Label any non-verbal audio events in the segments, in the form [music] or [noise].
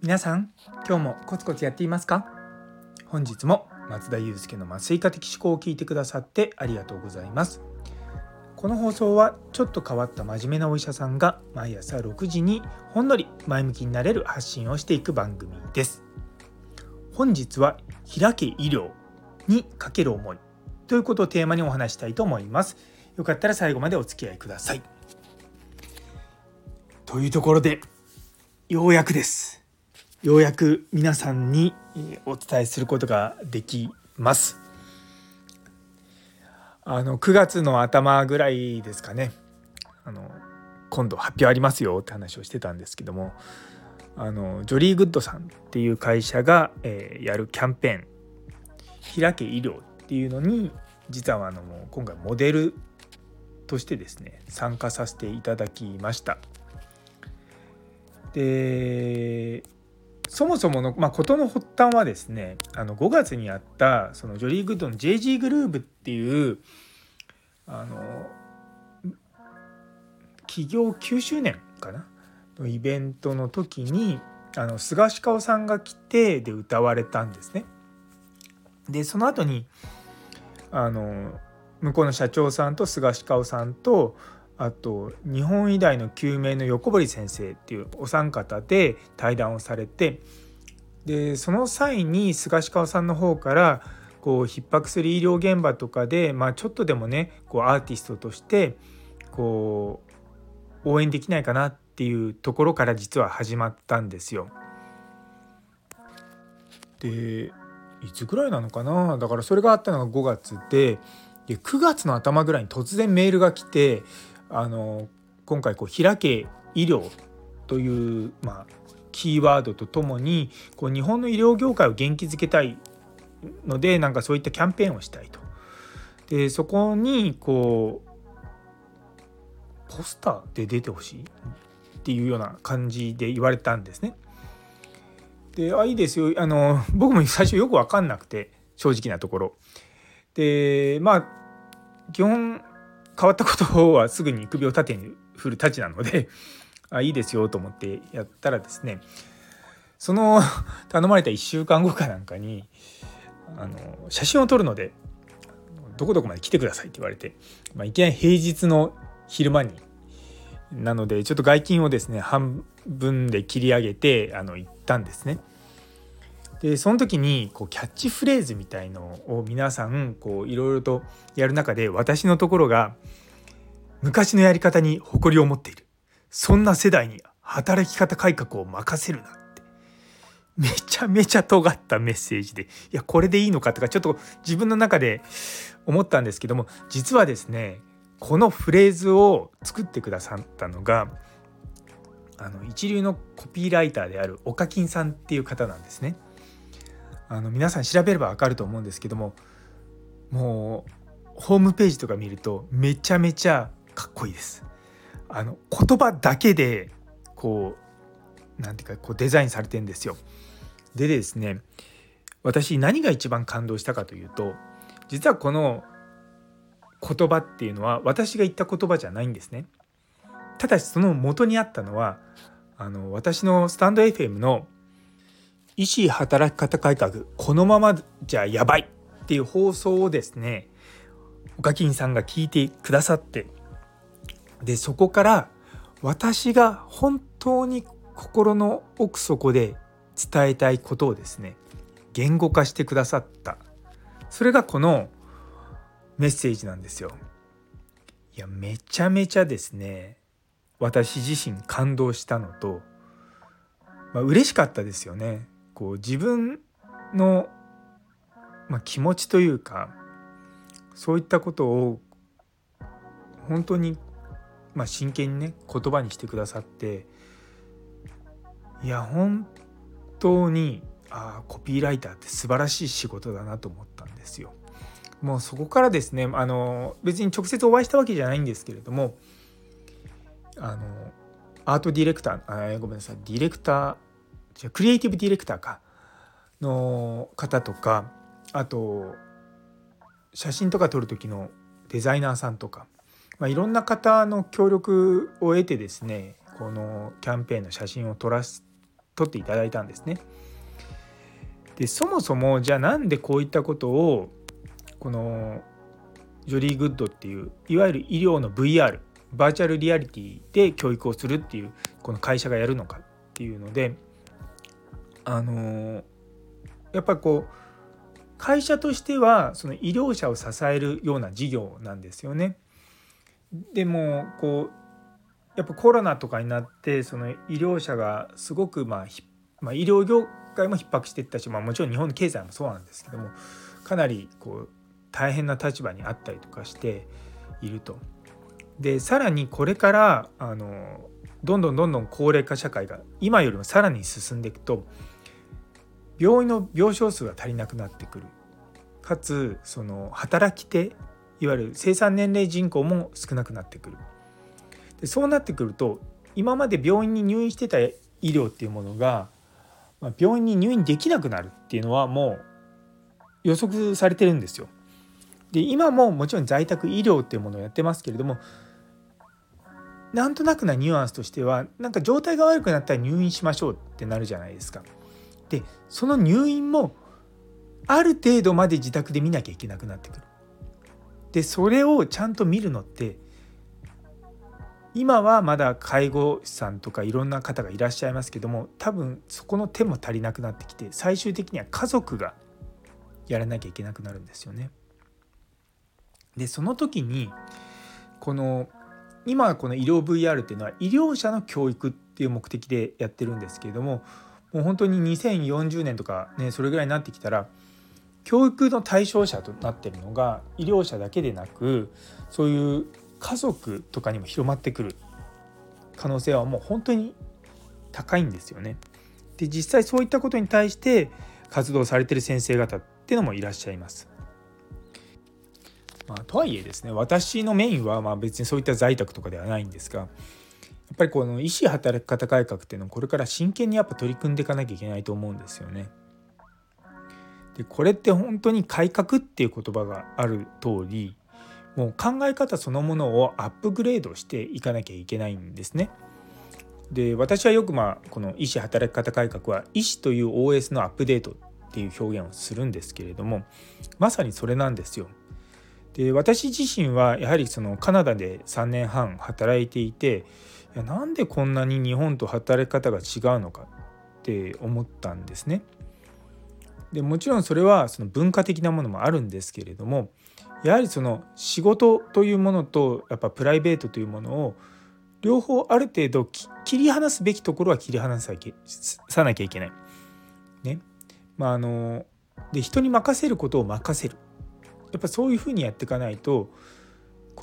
皆さん今日もコツコツやっていますか？本日も松田祐介の麻酔科的思考を聞いてくださってありがとうございます。この放送はちょっと変わった真面目なお医者さんが毎朝6時にほんのり前向きになれる発信をしていく番組です。本日は開け医療にかける思いということをテーマにお話したいと思います。よかったら最後までお付き合いください。というところでようやくです。ようやく皆さんにお伝えすることができます。あの9月の頭ぐらいですかね。あの今度発表ありますよって話をしてたんですけどもあのジョリーグッドさんっていう会社が、えー、やるキャンペーン「ひらけ、医療」っていうのに実はあの今回モデルとしてですね参加させていただきました。でそもそもの、まあ、事の発端はですねあの5月にあったそのジョリー・グッドの JG グルーブっていうあの企業9周年かな？のイベントの時にあのスガシカオさんが来てで歌われたんですね。でその後にあの向こうの社長さんと菅氏顔さんとあと日本医大の救命の横堀先生っていうお三方で対談をされてでその際に菅氏川さんの方からこう逼迫する医療現場とかで、まあ、ちょっとでもねこうアーティストとしてこう応援できないかなっていうところから実は始まったんですよ。でいつぐらいなのかな？だからそれがあったのが5月でで9月の頭ぐらいに突然メールが来てあの今回こう開け医療という、まあ、キーワードとともにこう日本の医療業界を元気づけたいのでなんかそういったキャンペーンをしたいと。でそこにこうポスターで出てほしいっていうような感じで言われたんですね。であいいですよあの僕も最初よく分かんなくて正直なところ。でまあ基本変わったことはすぐに首を縦に振るたちなのであいいですよと思ってやったらですねその頼まれた1週間後かなんかにあの写真を撮るのでどこどこまで来てくださいって言われて、まあ、いきなり平日の昼間になのでちょっと外勤をですね半分で切り上げてあの行ったんですね。でその時にこうキャッチフレーズみたいのを皆さんいろいろとやる中で私のところが昔のやり方に誇りを持っている。そんな世代に働き方改革を任せるなって。めちゃめちゃ尖ったメッセージで。いやこれでいいのかとかちょっと自分の中で思ったんですけども実はですねこのフレーズを作ってくださったのがあの一流のコピーライターである岡金さんっていう方なんですね。あの皆さん調べれば分かると思うんですけどももうホームページとか見るとめちゃめちゃかっこいいです。あの言葉だけでこうなんていうかこうデザインされてんですよ。でですね私何が一番感動したかというと実はこの言葉っていうのは私が言った言葉じゃないんですね。ただしその元にあったのはあの私のスタンド FM の医師働き方改革このままじゃやばいっていう放送をですね岡金さんが聞いてくださってでそこから私が本当に心の奥底で伝えたいことをですね言語化してくださったそれがこのメッセージなんですよ。いやめちゃめちゃですね私自身感動したのと、まあ嬉しかったですよね。こう自分の、まあ、気持ちというかそういったことを本当に、まあ、真剣にね言葉にしてくださっていや本当にあコピーライターって素晴らしい仕事だなと思ったんですよ。もうそこからですねあの別に直接お会いしたわけじゃないんですけれどもあのアートディレクターあごめんなさいディレクターじゃクリエイティブディレクターかの方とかあと写真とか撮る時のデザイナーさんとかまあ、いろんな方の協力を得てですねこのキャンペーンの写真を撮らす撮っていただいたんですね。でそもそもじゃあなんでこういったことをこのジョリーグッドっていういわゆる医療の VR バーチャルリアリティで教育をするっていうこの会社がやるのかっていうのであのやっぱりこう会社としてはその医療者を支えるような事業なんですよね。でもこうやっぱコロナとかになってその医療者がすごくまあ、まあ、医療業界も逼迫していったし、まあ、もちろん日本の経済もそうなんですけどもかなりこう大変な立場にあったりとかしていると。でさらにこれからあのどんどんどんどん高齢化社会が今よりもさらに進んでいくと病院の病床数が足りなくなってくるかつその働き手いわゆる生産年齢人口も少なくなってくるでそうなってくると今まで病院に入院してた医療っていうものが、まあ、病院に入院できなくなるっていうのはもう予測されてるんですよ。で今ももちろん在宅医療っていうものをやってますけれどもなんとなくなニュアンスとしてはなんか状態が悪くなったら入院しましょうってなるじゃないですか。でその入院もある程度まで自宅で見なきゃいけなくなってくる。でそれをちゃんと見るのって今はまだ介護士さんとかいろんな方がいらっしゃいますけども多分そこの手も足りなくなってきて最終的には家族がやらなきゃいけなくなるんですよね。でその時にこの今この医療 VR っていうのは医療者の教育っていう目的でやってるんですけれどももう本当に2040年とかねそれぐらいになってきたら教育の対象者となってるのが医療者だけでなくそういう家族とかにも広まってくる可能性はもう本当に高いんですよね。で実際そういったことに対して活動されてる先生方ってのもいらっしゃいます。まあ、とはいえですね私のメインはまあ別にそういった在宅とかではないんですがっぱりこの医師働き方改革っていうのをこれから真剣にやっぱ取り組んでいかなきゃいけないと思うんですよね。でこれって本当に改革っていう言葉がある通りもう考え方そのものをアップグレードしていかなきゃいけないんですね。で私はよくまあこの医師働き方改革は医師という OS のアップデートっていう表現をするんですけれどもまさにそれなんですよ。で私自身はやはりそのカナダで3年半働いていていやなんでこんなに日本と働き方が違うのかって思ったんですね。でもちろんそれはその文化的なものもあるんですけれどもやはりその仕事というものとやっぱプライベートというものを両方ある程度切り離すべきところは切り離さなきゃいけない。ね。まああので人に任せることを任せる。やっぱそういうふうにやっていかないと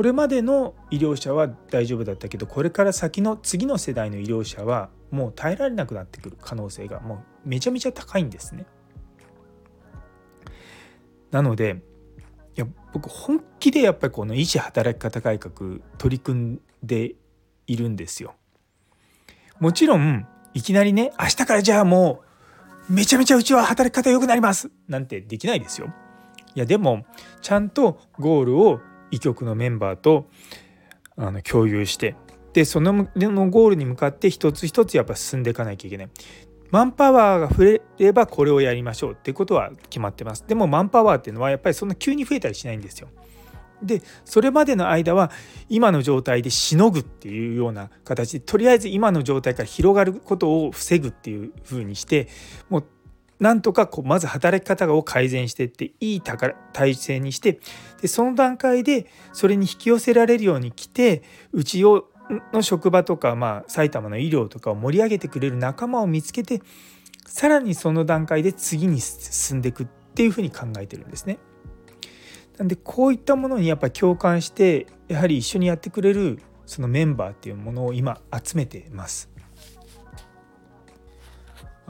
これまでの医療者は大丈夫だったけどこれから先の次の世代の医療者はもう耐えられなくなってくる可能性がもうめちゃめちゃ高いんですね。なのでいや僕本気でやっぱりこの医師働き方改革取り組んでいるんですよ。もちろんいきなりね明日からじゃあもうめちゃめちゃうちは働き方良くなりますなんてできないですよ。いやでもちゃんとゴールを医局のメンバーとあの共有してでそのゴールに向かって一つ一つやっぱ進んでいかなきゃいけない。マンパワーが増えればこれをやりましょうってことは決まってます。でもマンパワーっていうのはやっぱりそんな急に増えたりしないんですよ。でそれまでの間は今の状態でしのぐっていうような形でとりあえず今の状態から広がることを防ぐっていう風にしてもうなんとかこうまず働き方を改善していっていい体制にしてでその段階でそれに引き寄せられるように来てうちをの職場とか、まあ、埼玉の医療とかを盛り上げてくれる仲間を見つけてさらにその段階で次に進んでいくっていうふうに考えてるんですね。なんでこういったものにやっぱ共感してやはり一緒にやってくれるそのメンバーっていうものを今集めてます。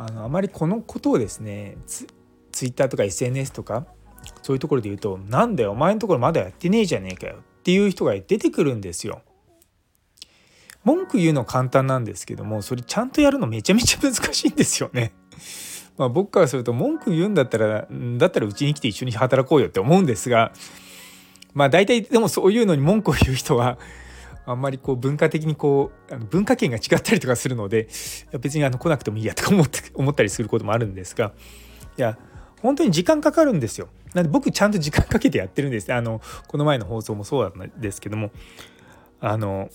あのあまりこのことをですねツツイッターとか SNS とかそういうところで言うと「なんだよお前のところまだやってねえじゃねえかよ」っていう人が出てくるんですよ。文句言うの簡単なんですけどもそれちゃんとやるのめちゃめちゃ難しいんですよね。[laughs] まあ、僕からすると文句言うんだったらだったらうちに来て一緒に働こうよって思うんですがまあ大体でもそういうのに文句を言う人はあんまりこう文化的にこう文化圏が違ったりとかするので別にあの来なくてもいいやとか思って [laughs] 思ったりすることもあるんですがいや本当に時間かかるんですよ。なんで僕ちゃんと時間かけてやってるんですあのこの前の放送もそうなんですけどもあの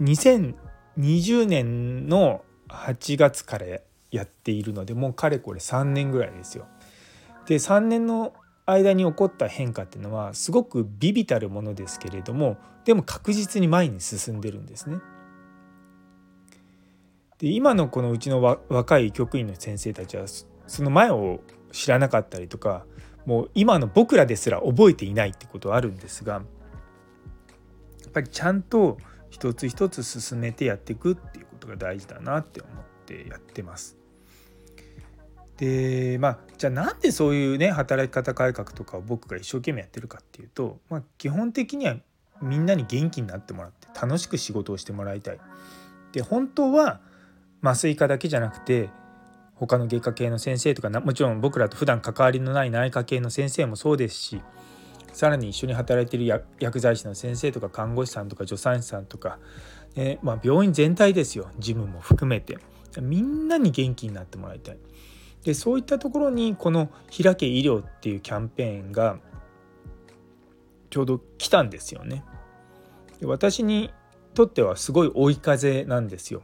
2020年の8月からやっているのでもうかれこれ3年ぐらいですよ。で3年の間に起こった変化っていうのはすごく微々たるものですけれどもでも確実に前に進んでるんですね。で今のこのうちの若い局員の先生たちはその前を知らなかったりとかもう今の僕らですら覚えていないってことはあるんですがやっぱりちゃんと一つ一つ進めてやっていくっていうことが大事だなって思ってやってます。でまあじゃあなんでそういうね働き方改革とかを僕が一生懸命やってるかっていうと、まあ、基本的にはみんなに元気になってもらって楽しく仕事をしてもらいたい。で本当は麻酔科だけじゃなくて他の外科系の先生とかもちろん僕らと普段関わりのない内科系の先生もそうですしさらに一緒に働いている薬剤師の先生とか看護師さんとか助産師さんとか、ねまあ、病院全体ですよ事務も含めてみんなに元気になってもらいたい。でそういったところにこの「開け医療」っていうキャンペーンがちょうど来たんですよね。で私にとってはすごい追い風なんですよ。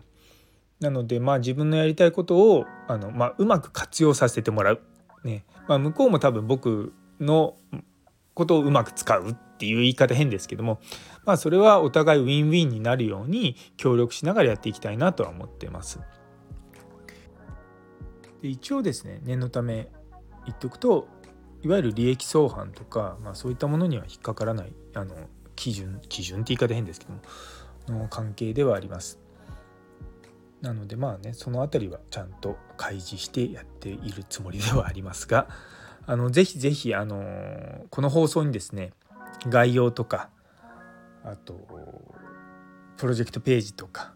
なのでまあ自分のやりたいことをあの、まあ、うまく活用させてもらう。ねまあ、向こうも多分僕のことをうまく使うっていう言い方変ですけどもまあそれはお互いウィンウィンになるように協力しながらやっていきたいなとは思ってます。で一応ですね念のため言っておくといわゆる利益相反とか、まあ、そういったものには引っかからないあの基準基準って言い方変ですけどもの関係ではあります。なのでまあねその辺りはちゃんと開示してやっているつもりではありますがあのぜひぜひあのこの放送にですね概要とかあとプロジェクトページとか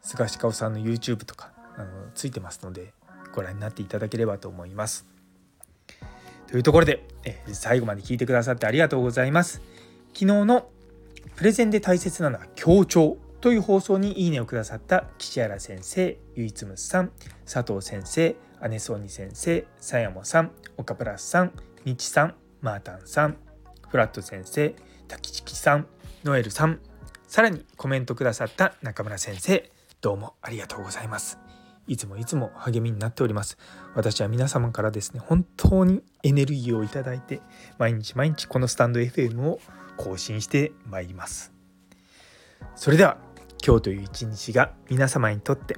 菅氏香さんの YouTube とかあのついてますのでご覧になっていただければと思います。というところで、え最後まで聞いてくださってありがとうございます。昨日のプレゼンで大切なのは強調という放送にいいねをくださった岸原先生、ゆいつむさん、佐藤先生、姉ソニ先生、さやもさん、岡プラスさん、みちさん、マータンさん、フラット先生、滝地さん、ノエルさん、さらにコメントくださった中村先生、どうもありがとうございます。いつもいつも励みになっております。私は皆様からですね、本当にエネルギーをいただいて、毎日毎日このスタンド FM を更新してまいります。それでは、今日という一日が皆様にとって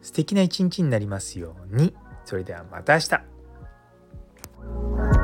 素敵な一日になりますように。それではまた明日。